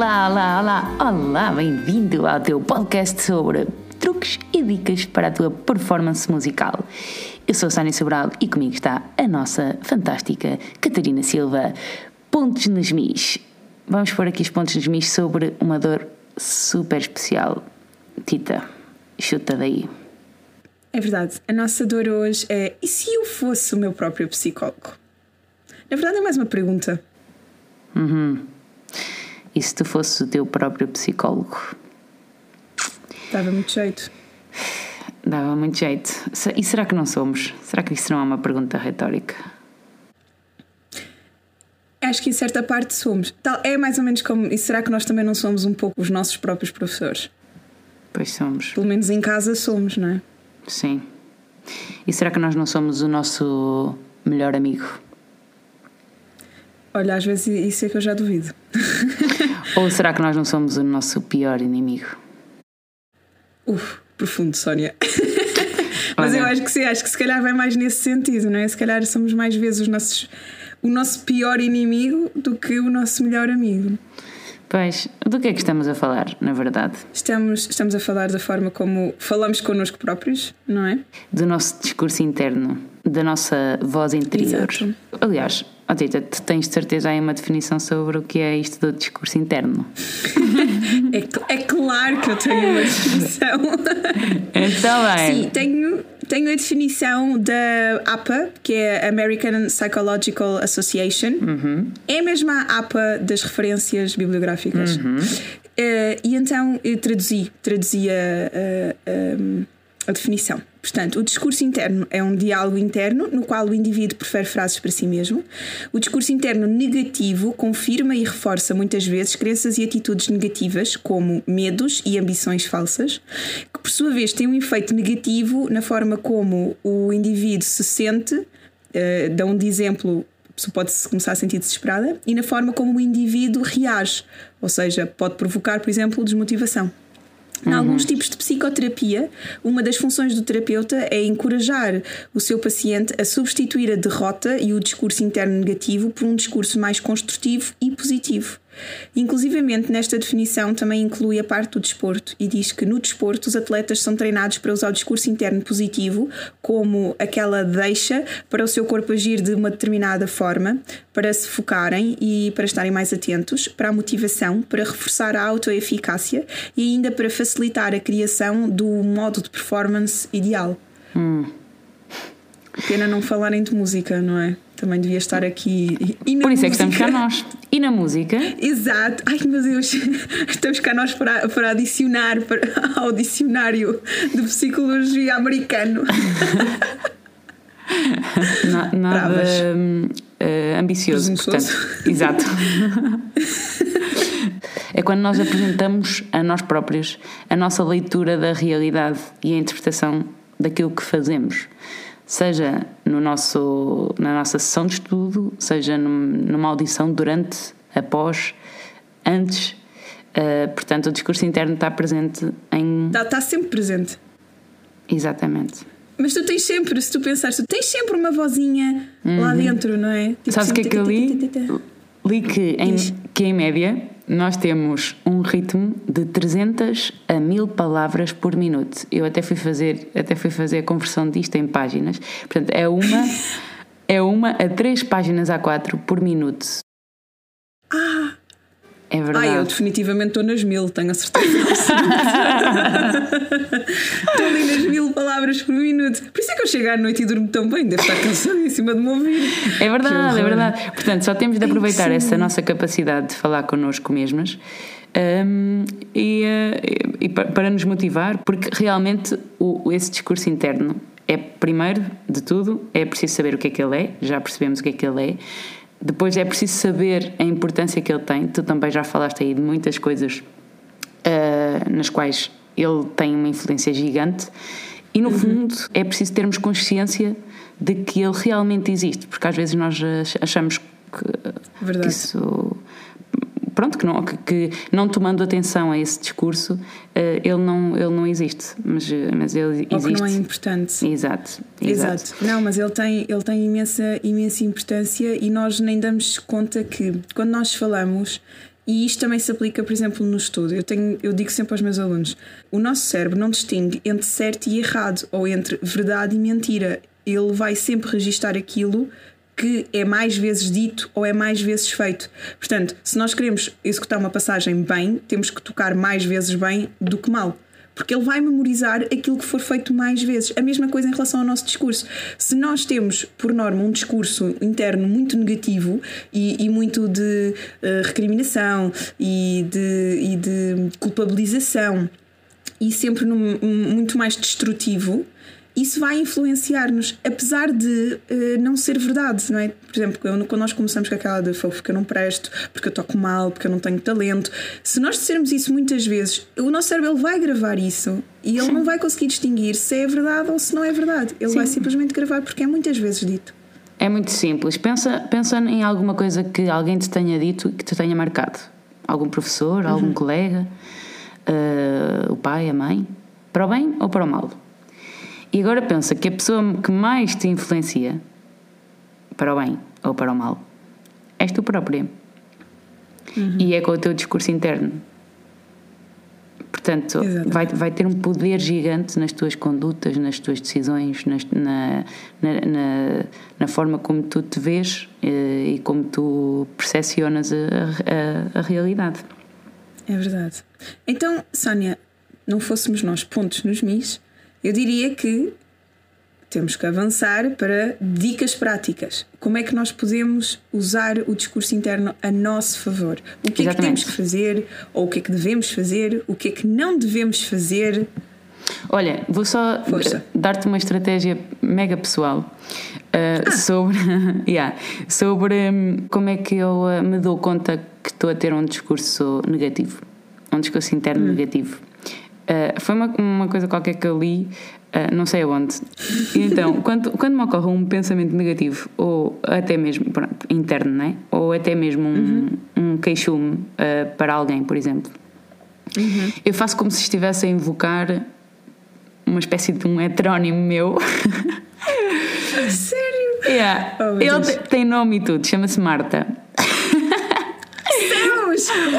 Olá, olá, olá, olá, bem-vindo ao teu podcast sobre truques e dicas para a tua performance musical. Eu sou a Sónia Sobral e comigo está a nossa fantástica Catarina Silva. Pontos nos mis. Vamos pôr aqui os pontos nos mis sobre uma dor super especial. Tita, chuta daí. É verdade, a nossa dor hoje é: e se eu fosse o meu próprio psicólogo? Na verdade, é mais uma pergunta. Uhum. E se tu fosses o teu próprio psicólogo? Dava muito jeito. Dava muito jeito. E será que não somos? Será que isso não é uma pergunta retórica? Acho que em certa parte somos. Tal, é mais ou menos como. E será que nós também não somos um pouco os nossos próprios professores? Pois somos. Pelo menos em casa somos, não é? Sim. E será que nós não somos o nosso melhor amigo? Olha, às vezes isso é que eu já duvido. Ou será que nós não somos o nosso pior inimigo? Uf, profundo, Sónia. Mas eu acho que sim, acho que se calhar vai mais nesse sentido, não é? Se calhar somos mais vezes os nossos, o nosso pior inimigo do que o nosso melhor amigo. Pois, do que é que estamos a falar, na verdade? Estamos, estamos a falar da forma como falamos connosco próprios, não é? Do nosso discurso interno, da nossa voz interior. Exato. Aliás, oh Tita, tu tens de certeza aí uma definição sobre o que é isto do discurso interno. é, é claro que eu tenho uma definição. Então, bem. Sim, tenho, tenho a definição da APA, que é American Psychological Association. Uhum. É a mesma APA das referências bibliográficas. Uhum. Uh, e então eu traduzi, traduzi a, a, a, a definição. Portanto, o discurso interno é um diálogo interno no qual o indivíduo prefere frases para si mesmo. O discurso interno negativo confirma e reforça muitas vezes crenças e atitudes negativas, como medos e ambições falsas, que por sua vez têm um efeito negativo na forma como o indivíduo se sente. Uh, dão de exemplo a pessoa pode começar a sentir desesperada e na forma como o indivíduo reage, ou seja, pode provocar, por exemplo, desmotivação. Em alguns tipos de psicoterapia, uma das funções do terapeuta é encorajar o seu paciente a substituir a derrota e o discurso interno negativo por um discurso mais construtivo e positivo. Inclusivamente, nesta definição também inclui a parte do desporto e diz que no desporto os atletas são treinados para usar o discurso interno positivo como aquela deixa para o seu corpo agir de uma determinada forma, para se focarem e para estarem mais atentos, para a motivação, para reforçar a autoeficácia e ainda para facilitar a criação do modo de performance ideal. Hum. Pena não falarem de música, não é? Também devia estar aqui. E Por isso música? é que estamos cá nós. E na música? Exato. Ai meu Deus, estamos cá nós para, para adicionar para, ao dicionário de psicologia americano. Na, nada uh, ambicioso, portanto. Exato. é quando nós apresentamos a nós próprios a nossa leitura da realidade e a interpretação daquilo que fazemos seja no nosso, na nossa sessão de estudo, seja numa audição durante, após, antes. Uh, portanto, o discurso interno está presente em. Está, está sempre presente. Exatamente. Mas tu tens sempre, se tu pensares, tu tens sempre uma vozinha uhum. lá dentro, não é? Tipo, Sabes o que é que eu li? Li que em, que em média nós temos um ritmo de 300 a 1000 palavras por minuto. Eu até fui fazer, até fui fazer a conversão disto em páginas. Portanto, é uma é uma a três páginas a quatro por minuto. Ah, é verdade. Ah, eu definitivamente estou nas mil, tenho a certeza. estou ali nas mil palavras por minuto. Por isso é que eu chego à noite e durmo tão bem, devo estar cansadíssima de me ouvir. É verdade, é verdade. Portanto, só temos de aproveitar Sim. essa nossa capacidade de falar connosco mesmas. Um, e, uh, e, para nos motivar, porque realmente o, esse discurso interno é, primeiro de tudo, é preciso saber o que é que ele é, já percebemos o que é que ele é, depois é preciso saber a importância que ele tem. Tu também já falaste aí de muitas coisas uh, nas quais ele tem uma influência gigante. E no uhum. fundo é preciso termos consciência de que ele realmente existe, porque às vezes nós achamos que, que isso pronto, que não, que, não tomando atenção a esse discurso, uh, ele, não, ele não existe, mas, mas ele Ou existe. que não é importante. Exato, exato. exato. Não, mas ele tem, ele tem imensa, imensa importância e nós nem damos conta que quando nós falamos e isto também se aplica, por exemplo, no estudo. Eu, tenho, eu digo sempre aos meus alunos: o nosso cérebro não distingue entre certo e errado, ou entre verdade e mentira. Ele vai sempre registar aquilo que é mais vezes dito ou é mais vezes feito. Portanto, se nós queremos executar uma passagem bem, temos que tocar mais vezes bem do que mal porque ele vai memorizar aquilo que for feito mais vezes. A mesma coisa em relação ao nosso discurso. Se nós temos, por norma, um discurso interno muito negativo e, e muito de uh, recriminação e de, e de culpabilização e sempre num, muito mais destrutivo, isso vai influenciar-nos, apesar de uh, não ser verdade, não é? Por exemplo, quando nós começamos com aquela de porque eu não presto, porque eu toco mal, porque eu não tenho talento, se nós dissermos isso muitas vezes, o nosso cérebro vai gravar isso e ele Sim. não vai conseguir distinguir se é verdade ou se não é verdade. Ele Sim. vai simplesmente gravar porque é muitas vezes dito. É muito simples. Pensa, pensa em alguma coisa que alguém te tenha dito e que te tenha marcado. Algum professor, algum uhum. colega, uh, o pai, a mãe, para o bem ou para o mal? E agora pensa que a pessoa que mais te influencia, para o bem ou para o mal, és tu própria. Uhum. E é com o teu discurso interno. Portanto, vai, vai ter um poder gigante nas tuas condutas, nas tuas decisões, nas, na, na, na, na, forma como tu te vês eh, e como tu percepcionas a, a, a realidade. É verdade. Então, Sónia, não fôssemos nós pontos nos mis, eu diria que temos que avançar para dicas práticas. Como é que nós podemos usar o discurso interno a nosso favor? O que Exatamente. é que temos que fazer? Ou o que é que devemos fazer? O que é que não devemos fazer? Olha, vou só dar-te uma estratégia mega pessoal uh, ah. sobre, yeah, sobre um, como é que eu uh, me dou conta que estou a ter um discurso negativo, um discurso interno hum. negativo. Uh, foi uma, uma coisa qualquer que eu li, uh, não sei aonde. Então, quando, quando me ocorre um pensamento negativo, ou até mesmo pronto, interno, né? ou até mesmo um, uhum. um queixume uh, para alguém, por exemplo, uhum. eu faço como se estivesse a invocar uma espécie de um heterónimo meu. Sério? Yeah. Oh, Ele tem nome e tudo, chama-se Marta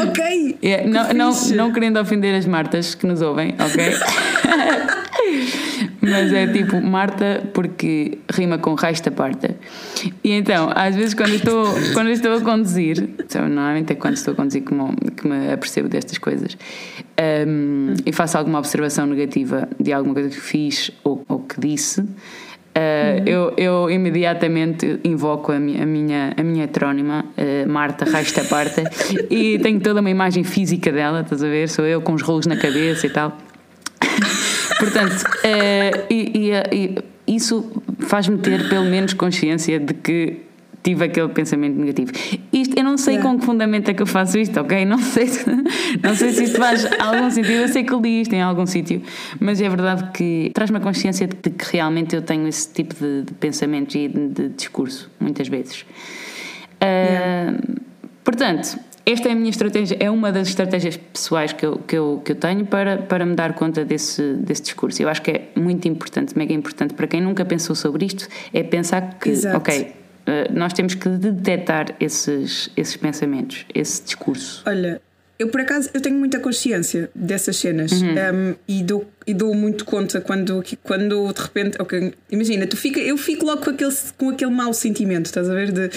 ok. Yeah, não, não, não querendo ofender as Martas que nos ouvem, ok? Mas é tipo Marta porque rima com resta parta. E então, às vezes quando estou, quando estou a conduzir, então, normalmente é quando estou a conduzir que me, que me apercebo destas coisas, um, e faço alguma observação negativa de alguma coisa que fiz ou, ou que disse. Uh, eu, eu imediatamente invoco a minha, a minha, a minha heterónima, uh, Marta Rasta Parta, e tenho toda uma imagem física dela, estás a ver? Sou eu com os rolos na cabeça e tal. Portanto, uh, e, e, e isso faz-me ter pelo menos consciência de que tive aquele pensamento negativo. Isto, eu não sei yeah. com que fundamento é que eu faço isto, ok? Não sei, não sei se isto faz algum sentido. Eu sei que eu li isto em algum sítio, mas é verdade que traz-me a consciência de que realmente eu tenho esse tipo de, de pensamentos e de, de, discurso, muitas vezes. Yeah. Uh, portanto, esta é a minha estratégia, é uma das estratégias pessoais que eu, que eu, que eu tenho para, para me dar conta desse, desse discurso. Eu acho que é muito importante, mega importante para quem nunca pensou sobre isto, é pensar que, Exato. ok, nós temos que detectar esses, esses pensamentos, esse discurso. Olha, eu por acaso eu tenho muita consciência dessas cenas uhum. um, e, dou, e dou muito conta quando, quando de repente, okay, imagina, tu fica, eu fico logo com aquele, com aquele mau sentimento, estás a ver? De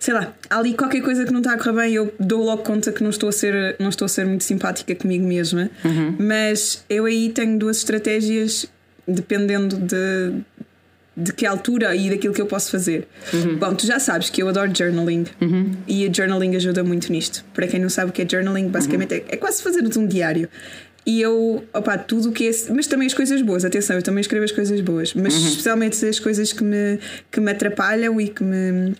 sei lá, há ali qualquer coisa que não está a correr bem, eu dou logo conta que não estou a ser, não estou a ser muito simpática comigo mesma, uhum. mas eu aí tenho duas estratégias dependendo de de que altura e daquilo que eu posso fazer. Uhum. Bom, tu já sabes que eu adoro journaling uhum. e o journaling ajuda muito nisto. Para quem não sabe o que é journaling, basicamente uhum. é, é, quase fazer um diário. E eu, opá, tudo o que é. Mas também as coisas boas, atenção, eu também escrevo as coisas boas, mas uhum. especialmente as coisas que me, que me atrapalham e que me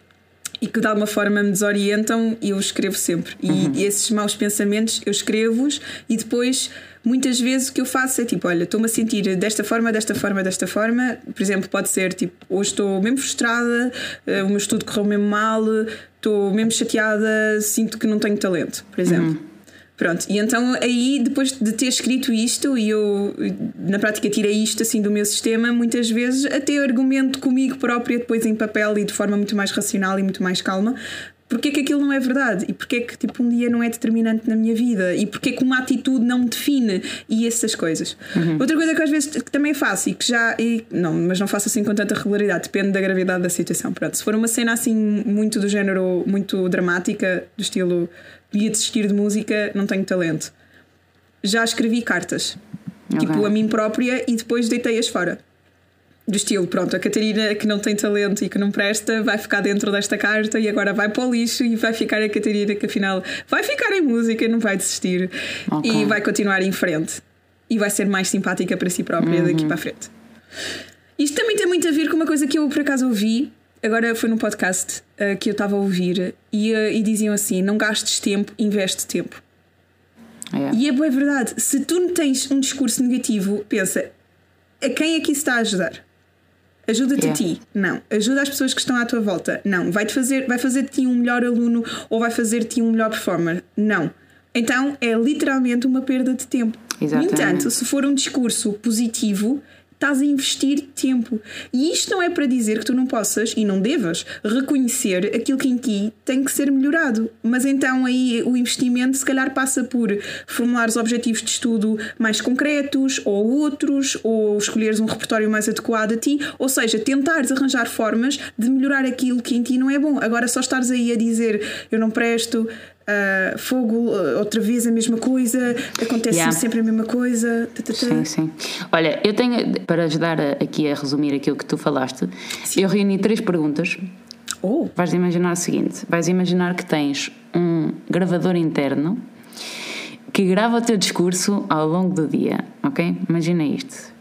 e que de alguma forma me desorientam, eu escrevo sempre. E, uhum. esses maus pensamentos eu escrevo-os e depois muitas vezes o que eu faço é tipo, olha, estou-me a sentir desta forma, desta forma, desta forma. Por exemplo, pode ser tipo, hoje estou mesmo frustrada, uh, o meu estudo correu mesmo mal, estou mesmo chateada, sinto que não tenho talento, por exemplo. Uhum. Pronto, e então aí, depois de ter escrito isto, e eu na prática tirei isto assim do meu sistema, muitas vezes até argumento comigo própria, depois em papel e de forma muito mais racional e muito mais calma, porque é que aquilo não é verdade e porque é que tipo um dia não é determinante na minha vida e porque é que uma atitude não me define e essas coisas. Uhum. Outra coisa que às vezes que também faço e que já e, não, mas não faço assim com tanta regularidade, depende da gravidade da situação. Pronto, se for uma cena assim muito do género muito dramática, do estilo ia desistir de música, não tenho talento. Já escrevi cartas, okay. tipo a mim própria e depois deitei-as fora do estilo, pronto, a Catarina que não tem talento e que não presta vai ficar dentro desta carta e agora vai para o lixo e vai ficar a Catarina que afinal vai ficar em música e não vai desistir okay. e vai continuar em frente e vai ser mais simpática para si própria uhum. daqui para a frente. Isto também tem muito a ver com uma coisa que eu por acaso ouvi, agora foi num podcast uh, que eu estava a ouvir e, uh, e diziam assim: não gastes tempo, investe tempo. Yeah. E é boa verdade. Se tu tens um discurso negativo, pensa a quem é que isso está a ajudar? Ajuda-te yeah. a ti? Não. Ajuda as pessoas que estão à tua volta? Não. Vai-te fazer, vai fazer de ti um melhor aluno ou vai fazer de ti um melhor performer? Não. Então é literalmente uma perda de tempo. Exatamente. No entanto, se for um discurso positivo, estás a investir tempo. E isto não é para dizer que tu não possas e não devas reconhecer aquilo que em ti tem que ser melhorado. Mas então aí o investimento se calhar passa por formular os objetivos de estudo mais concretos ou outros, ou escolheres um repertório mais adequado a ti, ou seja, tentares arranjar formas de melhorar aquilo que em ti não é bom. Agora só estares aí a dizer eu não presto, Uh, fogo, uh, outra vez a mesma coisa, acontece yeah. sempre a mesma coisa. Sim, sim. Olha, eu tenho, para ajudar aqui a resumir aquilo que tu falaste, sim. eu reuni três perguntas. Oh. Vais imaginar o seguinte: vais imaginar que tens um gravador interno que grava o teu discurso ao longo do dia, ok? Imagina isto.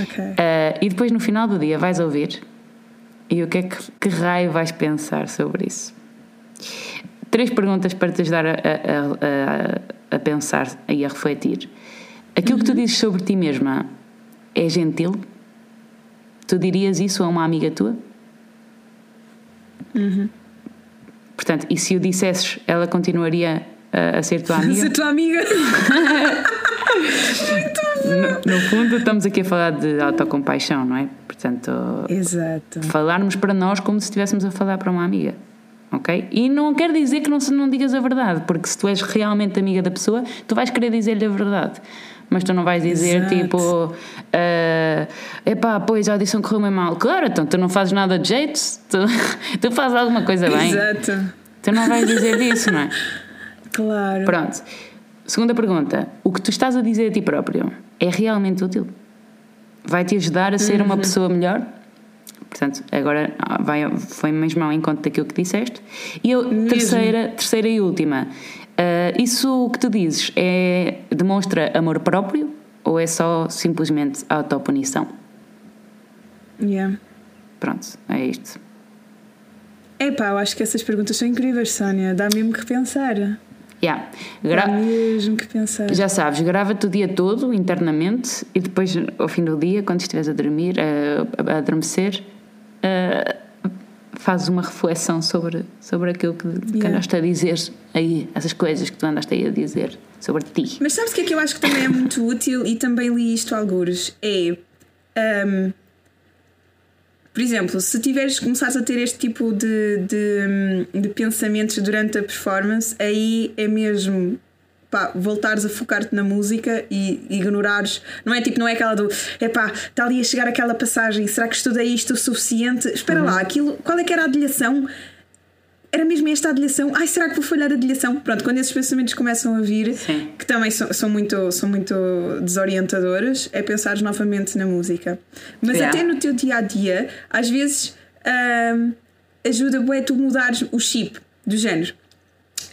Ok. Uh, e depois no final do dia vais ouvir e o que é que, que raio vais pensar sobre isso? Três perguntas para te ajudar a, a, a, a pensar e a refletir. Aquilo uhum. que tu uhum. dizes sobre ti mesma é gentil? Tu dirias isso a uma amiga tua? Uhum. Portanto, e se o dissesses, ela continuaria a, a ser tua amiga? ser tua amiga. no, no, fundo, estamos aqui a falar de autocompaixão, não é? Portanto, Exato. falarmos para nós como se estivéssemos a falar para uma amiga ok? E não quer dizer que não, não digas a verdade, porque se tu és realmente amiga da pessoa, tu vais querer dizer-lhe a verdade. Mas tu não vais dizer Exato. tipo, uh, epá, pois a audição correu bem mal. Claro, então tu não fazes nada de jeito, tu, tu fazes alguma coisa bem. Exato. Tu não vais dizer isso, não é? Claro. Pronto. Segunda pergunta: o que tu estás a dizer a ti próprio é realmente útil? Vai te ajudar a ser uhum. uma pessoa melhor? Portanto, agora ah, vai, foi mesmo ao encontro daquilo que disseste. E eu, terceira, terceira e última, uh, isso que tu dizes é, demonstra amor próprio ou é só simplesmente autopunição? Yeah. Pronto, é isto. Epá, eu acho que essas perguntas são incríveis, Sónia. Dá mesmo que pensar. Yeah. Gra Dá mesmo que pensar. Já sabes, grava-te o dia todo internamente e depois, ao fim do dia, quando estiveres a dormir, a, a adormecer, uh, fazes uma reflexão sobre, sobre aquilo que, yeah. que andaste a dizer aí, essas coisas que tu andaste aí a dizer sobre ti. Mas sabes o que é que eu acho que também é muito útil e também li isto algures? É. Um, por exemplo, se tiveres começares a ter este tipo de, de, de pensamentos durante a performance, aí é mesmo pá, voltares a focar-te na música e ignorares. Não é tipo, não é aquela do pá, está ali a chegar aquela passagem, será que estudei isto o suficiente? Espera uhum. lá, aquilo, qual é que era a adilhação? Era mesmo esta adilhação? Ai, será que vou falhar a adilhação? Pronto, quando esses pensamentos começam a vir, Sim. que também são, são, muito, são muito desorientadores, é pensar novamente na música. Mas yeah. até no teu dia a dia, às vezes hum, ajuda bué tu mudares o chip do género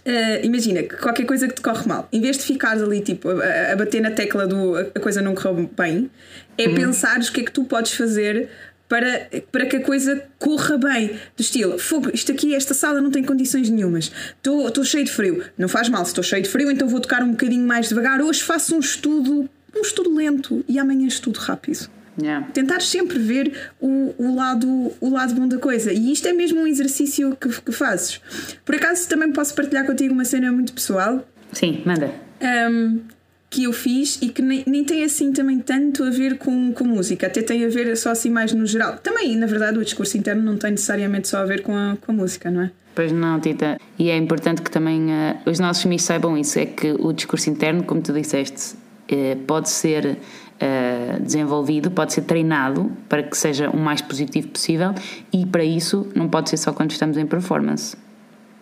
Uh, imagina que qualquer coisa que te corre mal, em vez de ficares ali tipo a, a bater na tecla do a coisa não correu bem, é uhum. pensares o que é que tu podes fazer para, para que a coisa corra bem. Do estilo, fogo, isto aqui, esta sala não tem condições nenhumas. Estou cheio de frio. Não faz mal, se estou cheio de frio, então vou tocar um bocadinho mais devagar. Hoje faço um estudo, um estudo lento e amanhã estudo rápido. Yeah. Tentar sempre ver o, o, lado, o lado bom da coisa. E isto é mesmo um exercício que, que fazes. Por acaso também posso partilhar contigo uma cena muito pessoal. Sim, manda. Um, que eu fiz e que nem, nem tem assim também tanto a ver com, com música, até tem a ver só assim mais no geral. Também, na verdade, o discurso interno não tem necessariamente só a ver com a, com a música, não é? Pois não, Tita. E é importante que também uh, os nossos mitos saibam isso: é que o discurso interno, como tu disseste, uh, pode ser uh, desenvolvido, pode ser treinado para que seja o mais positivo possível e para isso não pode ser só quando estamos em performance.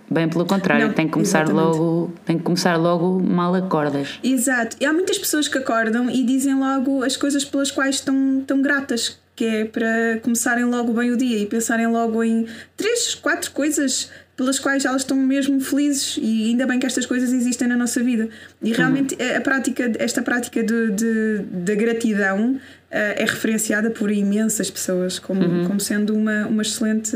Bem pelo contrário, Não, tem que começar exatamente. logo, tem que começar logo mal acordas. Exato. E há muitas pessoas que acordam e dizem logo as coisas pelas quais estão, estão gratas, que é para começarem logo bem o dia e pensarem logo em três, quatro coisas pelas quais elas estão mesmo felizes e ainda bem que estas coisas existem na nossa vida. E realmente a prática, esta prática de, de, da gratidão eh, é referenciada por imensas pessoas como, como sendo uma, uma excelente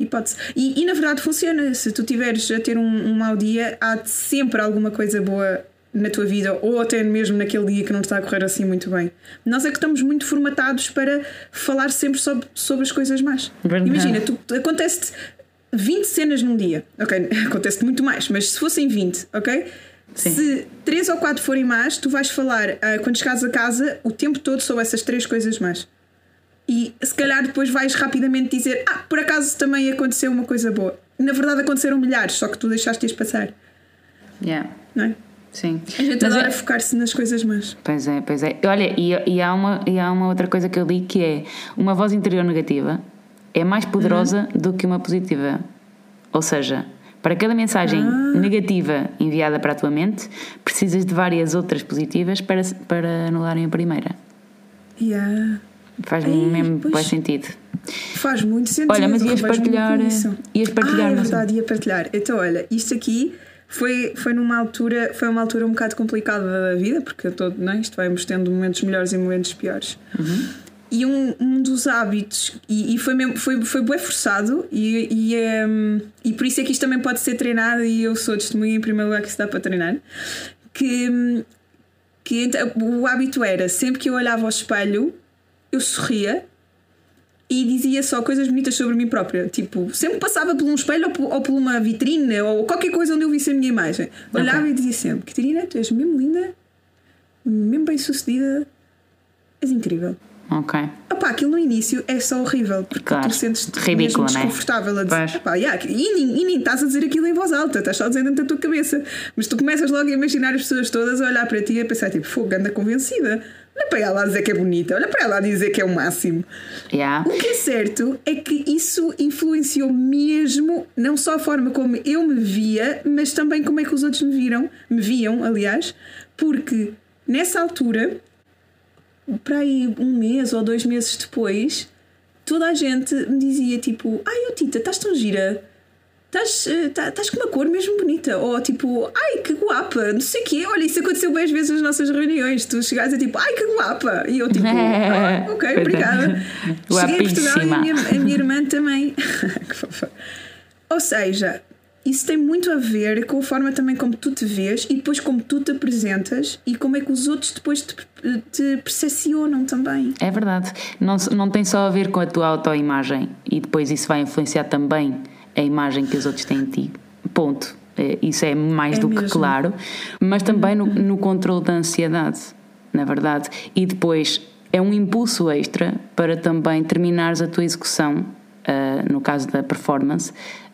hipótese. E, e na verdade funciona. Se tu tiveres a ter um, um mau dia, há de sempre alguma coisa boa na tua vida, ou até mesmo naquele dia que não está a correr assim muito bem. Nós é que estamos muito formatados para falar sempre sobre, sobre as coisas más. Verdade. Imagina, tu, acontece 20 cenas num dia. Ok, acontece muito mais, mas se fossem 20, ok? Sim. Se 3 ou 4 forem más, tu vais falar ah, quando chegares a casa o tempo todo sobre essas três coisas más. E se calhar depois vais rapidamente dizer: Ah, por acaso também aconteceu uma coisa boa. Na verdade aconteceram milhares, só que tu deixaste-as passar, Yeah. não é? Sim. A gente Mas adora é- focar-se nas coisas más. Pois é, pois é. Olha, e, e, há uma, e há uma outra coisa que eu li que é uma voz interior negativa é mais poderosa do que uma positiva. Ou seja, para cada mensagem negativa enviada para a tua mente, precisas de várias outras positivas para, para anularem a primeira. Yeah. Faz Ai, mesmo faz sentido. Faz muito sentido. Olha, mas ias partilhar- ias partilhar, Ah, é verdade, ia partilhar. Então, olha, isto aqui foi, foi numa altura, foi uma altura um bocado complicada da vida, porque tô, não é? isto vamos tendo momentos melhores e momentos piores. E um, um dos hábitos, e, e foi, mesmo, foi, foi bem forçado, e, e, ehm, e por isso é que isto também pode ser treinado, e eu sou testemunha em primeiro lugar que se dá para treinar, que, hum, que o hábito era sempre que eu olhava ao espelho, eu sorria e dizia só coisas bonitas sobre mim própria. Tipo, sempre passava por um espelho ou por, ou por uma vitrine ou qualquer coisa onde eu visse a minha imagem. Olhava e dizia sempre: Catarina, tu és mesmo linda, mesmo bem sucedida, és incrível. Ok. Opá, aquilo no início é só horrível porque Claro. tu sentes-te Ridículo, mesmo não é? desconfortável a dizer. Opá, yeah, e, nem, e nem estás a dizer aquilo em voz alta, estás só a dizer dentro da tua cabeça. Mas tu começas logo a imaginar as pessoas todas a olhar para ti e a pensar: tipo, fogo, anda convencida. Olha para ela a dizer que é bonita, olha para ela a dizer que é o máximo. Yeah. O que é certo é que isso influenciou mesmo não só a forma como eu me via, mas também como é que os outros me viram, me viam, aliás, porque nessa altura, para aí um mês ou dois meses depois, toda a gente me dizia tipo, ai oh, Tita, estás tão gira. Estás, eh, tá- estás com uma cor mesmo bonita. Ou tipo, ai que guapa, não sei o quê. Olha, isso aconteceu bem às vezes nas nossas reuniões. Tu chegares a tipo, ai que guapa. E eu tipo, ah, ok, Coitada. obrigada. Cheguei a Portugal e a minha, a minha irmã também. que fofa. Ou seja, isso tem muito a ver com a forma também como tu te vês e depois como tu te apresentas e como é que os outros depois te, te percepcionam também. É verdade. Não, não tem só a ver com a tua autoimagem e depois isso vai influenciar também a imagem que os outros têm de ti. Ponto. É, Isso é mais É do que mesmo. claro. Mas também no, no controle da ansiedade, na verdade. E depois é um impulso extra para também terminares a tua execução, ah, no caso da performance,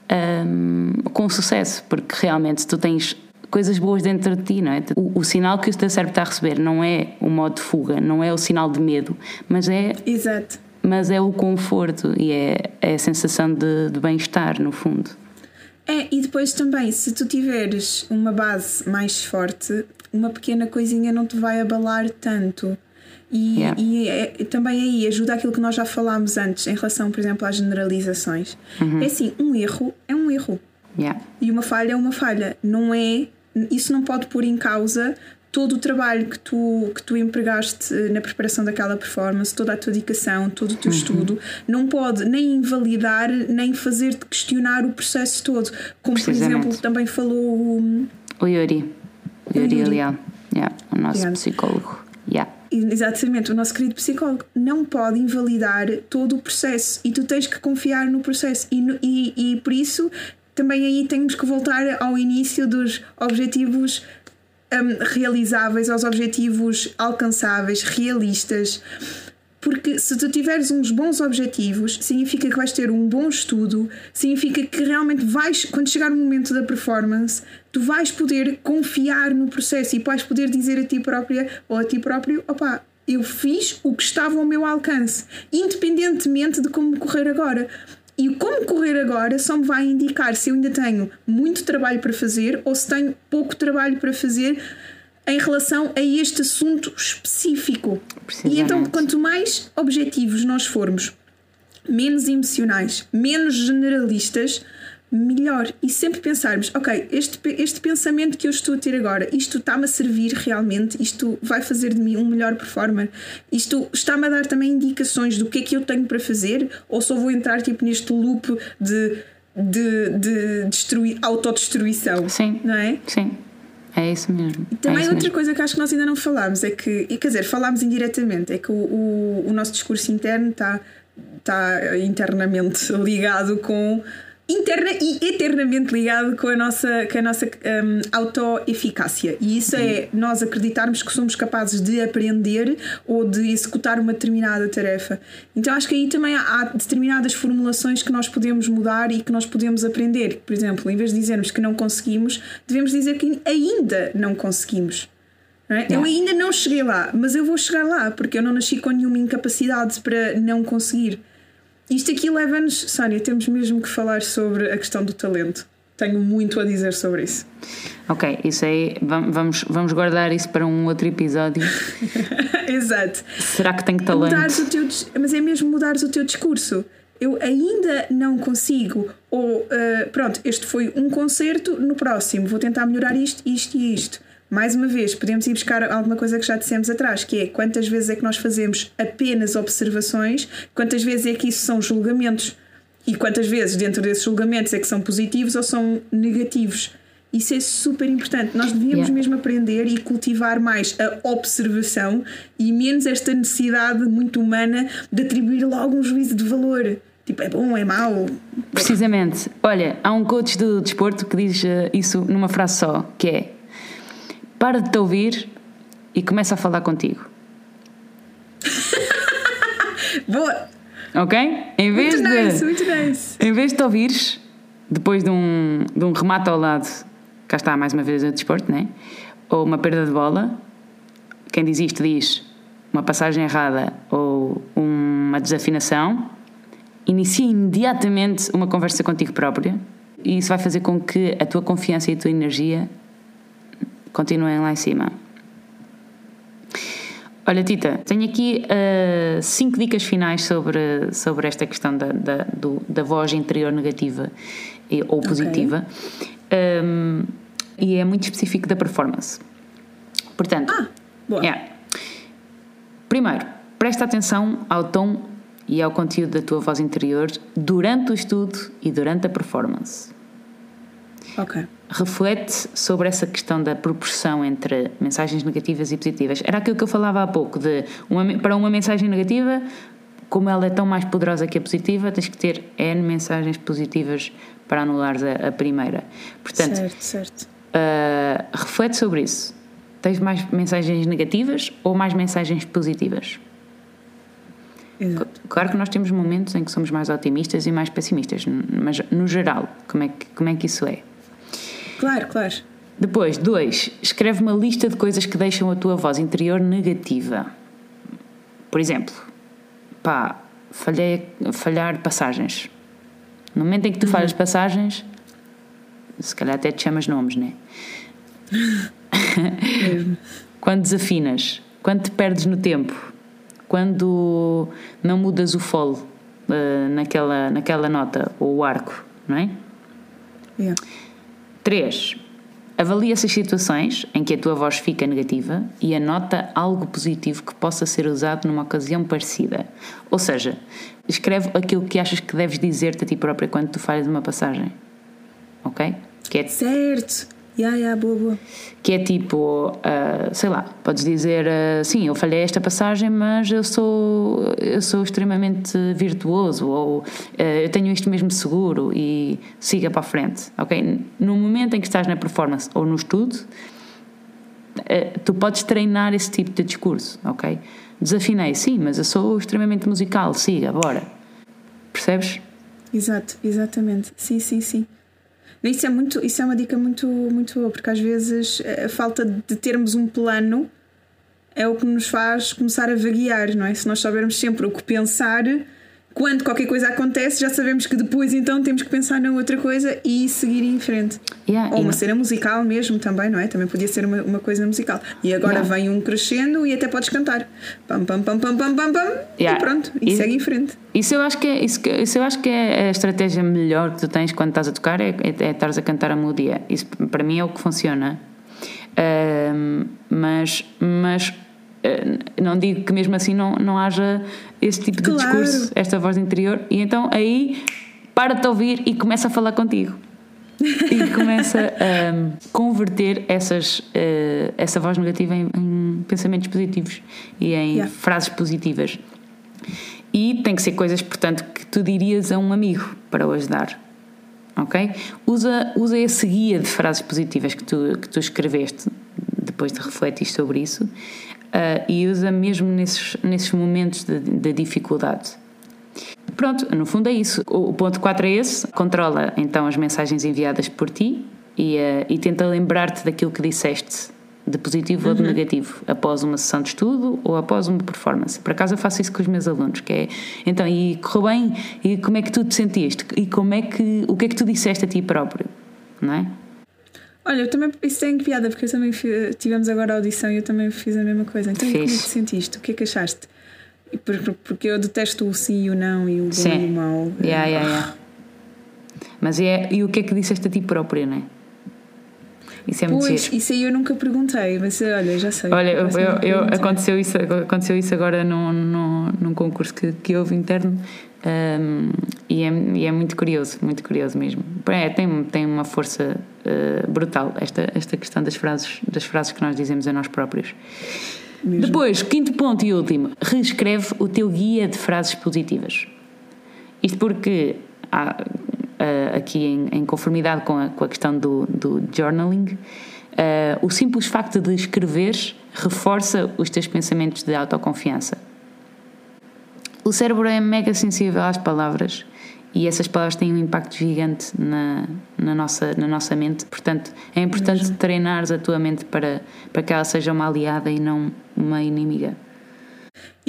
ahm, com sucesso. Porque realmente tu tens coisas boas dentro de ti, não é? O, o sinal que o teu cérebro está a receber não é o modo de fuga, não é o sinal de medo, mas é Exato. mas é o conforto e é, é a sensação de, de bem-estar, no fundo. É, e depois também, se tu tiveres uma base mais forte, uma pequena coisinha não te vai abalar tanto. E, Yeah. e é- também aí ajuda aquilo que nós já falámos antes em relação, por exemplo, às generalizações. É assim, um erro é um erro. Yeah. E uma falha é uma falha. Não é. Isso não pode pôr em causa todo o trabalho que tu, que tu empregaste eh, na preparação daquela performance, toda a tua dedicação, todo o teu estudo. Não pode nem invalidar, nem fazer-te questionar o processo todo. Como, por exemplo, também falou o. O Yuri, o Yuri Yuri. Leal, yeah, o nosso Obrigada. psicólogo. Yeah. Exatamente, o nosso querido psicólogo não pode invalidar todo o processo e tu tens que confiar no processo. E, e, e por isso também aí temos que voltar ao início dos objetivos hum, realizáveis, aos objetivos alcançáveis, realistas. Porque se tu tiveres uns bons objetivos, significa que vais ter um bom estudo, significa que realmente vais, quando chegar o momento da performance, tu vais poder confiar no processo e vais poder dizer a ti própria ou a ti próprio: opá, eu fiz o que estava ao meu alcance, independentemente de como correr agora. E como correr agora só me vai indicar se eu ainda tenho muito trabalho para fazer ou se tenho pouco trabalho para fazer em relação a este assunto específico. E então, quanto mais objetivos nós formos, menos emocionais, menos generalistas, melhor. E sempre pensarmos, ok, este, este pensamento que eu estou a ter agora, isto está-me a servir realmente, isto vai fazer de mim um melhor performer, isto está-me a dar também indicações do que é que eu tenho para fazer, ou só vou entrar tipo neste loop de, de, de destruir, autodestruição. Sim. Não é? Sim. É isso mesmo. E também é outra mesmo. coisa que acho que nós ainda não falámos é que, e quer dizer, falámos indiretamente, é que o, o, o nosso discurso interno está, está internamente ligado com interna e eternamente ligado com a nossa, com a nossa um, autoeficácia. E isso é nós acreditarmos que somos capazes de aprender ou de executar uma determinada tarefa. Então acho que aí também há, há determinadas formulações que nós podemos mudar e que nós podemos aprender. Por exemplo, em vez de dizermos que não conseguimos, devemos dizer que ainda não conseguimos. É? Eu ainda não cheguei lá, mas eu vou chegar lá porque eu não nasci com nenhuma incapacidade para não conseguir. Isto aqui leva-nos, Sónia, temos mesmo que falar sobre a questão do talento. Tenho muito a dizer sobre isso. Ok, isso aí, vamos, vamos guardar isso para um outro episódio. Exato. Será que tenho talento? Mudares o teu, mas é mesmo mudares o teu discurso. Eu ainda não consigo. Ou, uh, pronto, este foi um concerto, no próximo vou tentar melhorar isto, isto e isto mais uma vez, podemos ir buscar alguma coisa que já dissemos atrás, que é quantas vezes é que nós fazemos apenas observações, quantas vezes é que isso são julgamentos e quantas vezes dentro desses julgamentos é que são positivos ou são negativos. Isso é super importante. Nós devíamos yeah. mesmo aprender e cultivar mais a observação e menos esta necessidade muito humana de atribuir logo um juízo de valor. Tipo, é bom, é mau. Precisamente. Olha, há um coach do desporto que diz eh, isso numa frase só, que é para de te ouvir e começa a falar contigo. Boa! Ok? Em vez muito de. Nice, muito nice. Em vez de te ouvires, depois de um, de um remate ao lado, cá está mais uma vez o desporto, né? Ou uma perda de bola, quem diz isto diz uma passagem errada ou uma desafinação, inicia imediatamente uma conversa contigo própria e isso vai fazer com que a tua confiança e a tua energia continuem lá em cima. Olha, Tita, tenho aqui uh, cinco dicas finais sobre, sobre esta questão da, da, do, da voz interior negativa e, ou positiva. Okay. Um, e é muito específico da performance. Portanto, ah, boa. É. Primeiro, presta atenção ao tom e ao conteúdo da tua voz interior durante o estudo e durante a performance. Ok reflete sobre essa questão da proporção entre mensagens negativas e positivas. Era aquilo que eu falava há pouco, de uma, para uma mensagem negativa, como ela é tão mais poderosa que a positiva, tens que ter N mensagens positivas para anulares a, a primeira. Portanto, certo, certo. Uh, reflete sobre isso. Tens mais mensagens negativas ou mais mensagens positivas? Exato. Claro que nós temos momentos em que somos mais otimistas e mais pessimistas, mas no geral, como é que, como é, que isso é? Claro, claro. Depois, dois, escreve uma lista de coisas que deixam a tua voz interior negativa. Por exemplo, pá, falhei, falhar passagens. No momento em que tu uhum. falhas passagens, se calhar até te chamas nomes, né? quando desafinas, quando te perdes no tempo, quando não mudas o fole uh, naquela, naquela nota ou o arco, não é? Yeah. 3. Avalia essas situações em que a tua voz fica negativa e anota algo positivo que possa ser usado numa ocasião parecida. Ou seja, escreve aquilo que achas que deves dizer-te a ti própria quando tu falhas uma passagem. Ok? Que é... Certo! Yeah, yeah, boa, boa. Que é tipo, uh, sei lá, podes dizer, uh, sim, eu falhei esta passagem, mas eu sou, eu sou extremamente virtuoso, ou uh, eu tenho isto mesmo seguro e siga para a frente, ok? No momento em que estás na performance ou no estudo, tu podes treinar esse tipo de discurso, ok? Desafinei, sim, mas eu sou extremamente musical, siga, bora. Percebes? Exato, exatamente. Sim, sim, sim. Isso é, muito, isso é uma dica muito, muito boa, porque às vezes a falta de termos um plano é o que nos faz começar a vaguear, não é? Se nós soubermos sempre o que pensar, quando qualquer coisa acontece, já sabemos que depois então temos que pensar na outra coisa e seguir em frente. Yeah, Ou uma cena musical mesmo também, não é? Também podia ser uma, uma coisa musical. E agora Yeah. vem um crescendo e até podes cantar. Pam, pam, pam, pam, pam, pam, pam. Yeah. E pronto, e, E- segue em frente. Isso eu acho que é, isso, isso eu acho que é a estratégia melhor que tu tens quando estás a tocar é, é, é estares a cantar a melodia. Isso para mim é o que funciona. Ahm, mas mas não digo que mesmo assim não, não haja esse tipo de Claro. discurso, esta voz interior, e então aí para-te a ouvir e começa a falar contigo. e começa a converter essas, ah, essa voz negativa em, em pensamentos positivos e em Yeah. frases positivas. E tem que ser coisas, portanto, que tu dirias a um amigo para o ajudar. Ok? Usa, usa esse guia de frases positivas que tu, que tu escreveste, depois de refletir sobre isso, ah, e usa mesmo nesses, nesses momentos de, de dificuldade. Pronto, no fundo é isso. O, o ponto 4 é esse: controla então as mensagens enviadas por ti e, ah, e tenta lembrar-te daquilo que disseste, de positivo ou de negativo, após uma sessão de estudo ou após uma performance. Por acaso eu faço isso com os meus alunos, que é então, e correu bem? E como é que tu te sentiste? E como é que, o que é que tu disseste a ti próprio? Não é? Olha, eu também, isso tem piada, porque eu também fi- tivemos agora a audição e eu também fiz a mesma coisa. Então, como é que Fiz. te sentiste? O que é que achaste? Por- por- Porque eu detesto o sim e o não e o bom Sim. e o mau. Yeah, yeah, yeah. Mas é, e o que é que disseste a ti próprio, não é? Isso é muito Pois, giro. isso aí eu nunca perguntei, mas olha, já sei. Olha, eu, eu- eu- aconteceu, isso, aconteceu isso agora num, num, num concurso que, que houve interno um, e, é, e é muito curioso, muito curioso mesmo. É, tem, tem uma força uh, brutal esta, esta questão das frases, das frases que nós dizemos a nós próprios. Mesmo. Depois, quinto ponto e último, reescreve o teu guia de frases positivas. Isto porque há, ah, aqui em, em conformidade com a, com a questão do, do journaling, ah, o simples facto de escreveres reforça os teus pensamentos de autoconfiança. O cérebro é mega sensível às palavras e essas palavras têm um impacto gigante na, na, nossa, na nossa mente. Portanto, é importante treinares a tua mente para, para que ela seja uma aliada e não uma inimiga.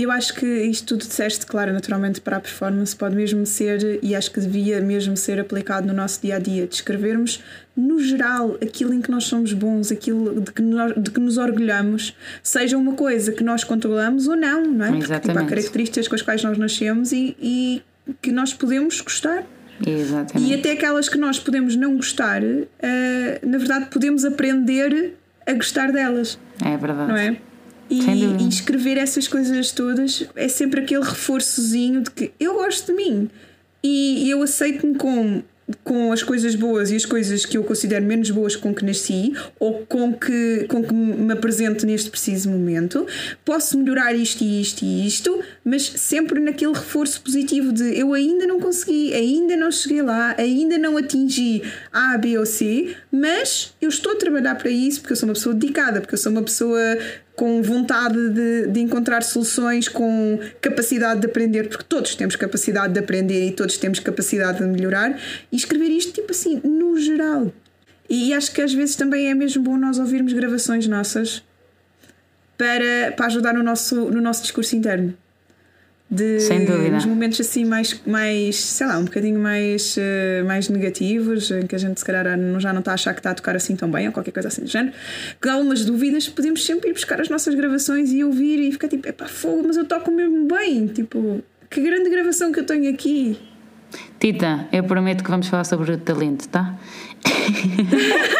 Eu acho que isto tudo disseste, claro, naturalmente para a performance pode mesmo ser, e acho que devia mesmo ser aplicado no nosso dia a dia, descrevermos no geral aquilo em que nós somos bons, aquilo de que, nós, de que nos orgulhamos, seja uma coisa que nós controlamos ou não, não é? Porque tipo, há Exatamente. características com as quais nós nascemos e, e que nós podemos gostar. Exatamente. E até aquelas que nós podemos não gostar, eh, na verdade podemos aprender a gostar delas É verdade. não é? E, e escrever essas coisas todas é sempre aquele reforçozinho de que eu gosto de mim e eu aceito-me com, com as coisas boas e as coisas que eu considero menos boas com que nasci ou com que, com que me apresento neste preciso momento. Posso melhorar isto e isto e isto, mas sempre naquele reforço positivo de eu ainda não consegui, ainda não cheguei lá, ainda não atingi A, B ou C, mas eu estou a trabalhar para isso porque eu sou uma pessoa dedicada, porque eu sou uma pessoa com vontade de, de encontrar soluções, com capacidade de aprender, porque todos temos capacidade de aprender e todos temos capacidade de melhorar, e escrever isto tipo assim, no geral. E acho que às vezes também é mesmo bom nós ouvirmos gravações nossas para, para ajudar no nosso, no nosso discurso interno. De, Sem dúvida. Momentos assim mais, mais, sei lá, um bocadinho mais, eh, mais negativos, em que a gente se calhar já não está a achar que está a tocar assim tão bem, ou qualquer coisa assim do género, que há algumas dúvidas, podemos sempre ir buscar as nossas gravações e ouvir e ficar tipo, epá, fogo, mas eu toco mesmo bem, tipo, que grande gravação que eu tenho aqui. Tita, eu prometo que vamos falar sobre o talento, tá?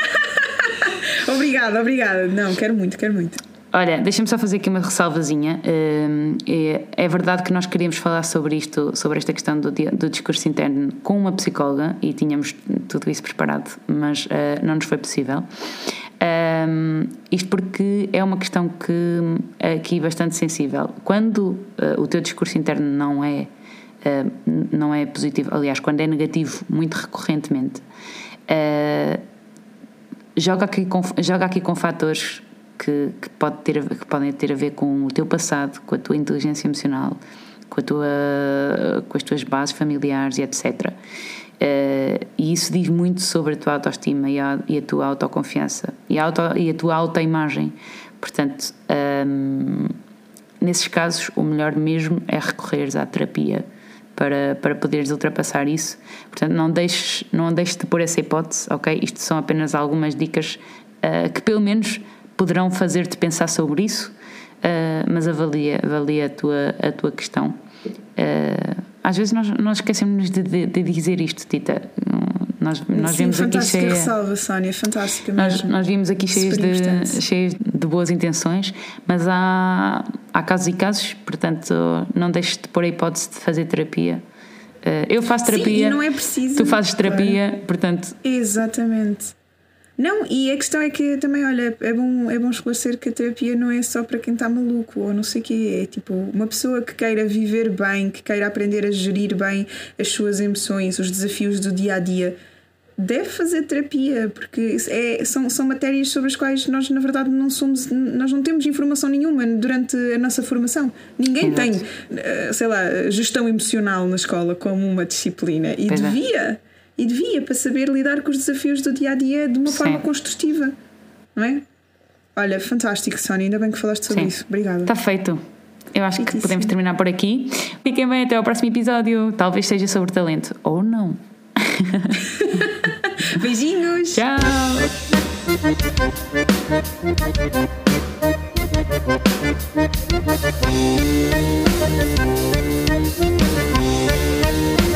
Obrigada, obrigada. Não, quero muito, quero muito. Olha, deixa-me só fazer aqui uma ressalvazinha. Hum, é, é verdade que nós queríamos falar sobre isto, sobre esta questão do, do discurso interno com uma psicóloga e tínhamos tudo isso preparado, mas eh, não nos foi possível. Hum, isto porque é uma questão que hum, aqui bastante sensível. Quando eh, o teu discurso interno não é, eh, não é positivo, aliás, quando é negativo muito recorrentemente, eh, joga aqui com, joga aqui com fatores que, que, pode ter, que podem ter a ver com o teu passado, com a tua inteligência emocional, com, a tua, com as tuas bases familiares e etc. Uh, e isso diz muito sobre a tua autoestima e a, e a tua autoconfiança e a, auto, e a tua autoimagem. Portanto, um, nesses casos, o melhor mesmo é recorreres à terapia para, para poderes ultrapassar isso. Portanto, não deixes, não deixes de pôr essa hipótese, ok? Isto são apenas algumas dicas uh, que, pelo menos, poderão fazer-te pensar sobre isso, uh, mas avalia, avalia a, tua, a tua questão. Uh, às vezes nós, nós esquecemos de, de, de dizer isto, Tita. Nós, nós Sim, vimos aqui cheia. ressalva, Sónia, fantástica nós, nós vimos aqui cheios de, de boas intenções, mas há, há casos e casos, portanto, não deixes de pôr a hipótese de fazer terapia. Eh, eu faço terapia. Sim, não é preciso. Tu fazes terapia, claro. portanto. Exatamente. Não, e a questão é que também, olha, é bom, é bom esclarecer que a terapia não é só para quem está maluco ou não sei o quê. É tipo uma pessoa que queira viver bem, que queira aprender a gerir bem as suas emoções, os desafios do dia a dia, deve fazer terapia, porque é, são, são matérias sobre as quais nós, na verdade, não somos, nós não temos informação nenhuma durante a nossa formação. Ninguém Exato. tem, eh, sei lá, gestão emocional na escola como uma disciplina e pois é. devia. É e devia para saber lidar com os desafios do dia a dia de uma Sim. forma construtiva, não é? Olha, fantástico, Sónia, ainda bem que falaste sobre Sim. isso. Obrigada. Está feito. Eu acho que podemos terminar por aqui. Fiquem bem, até ao próximo episódio. Talvez seja sobre talento. Ou não. Beijinhos. Tchau.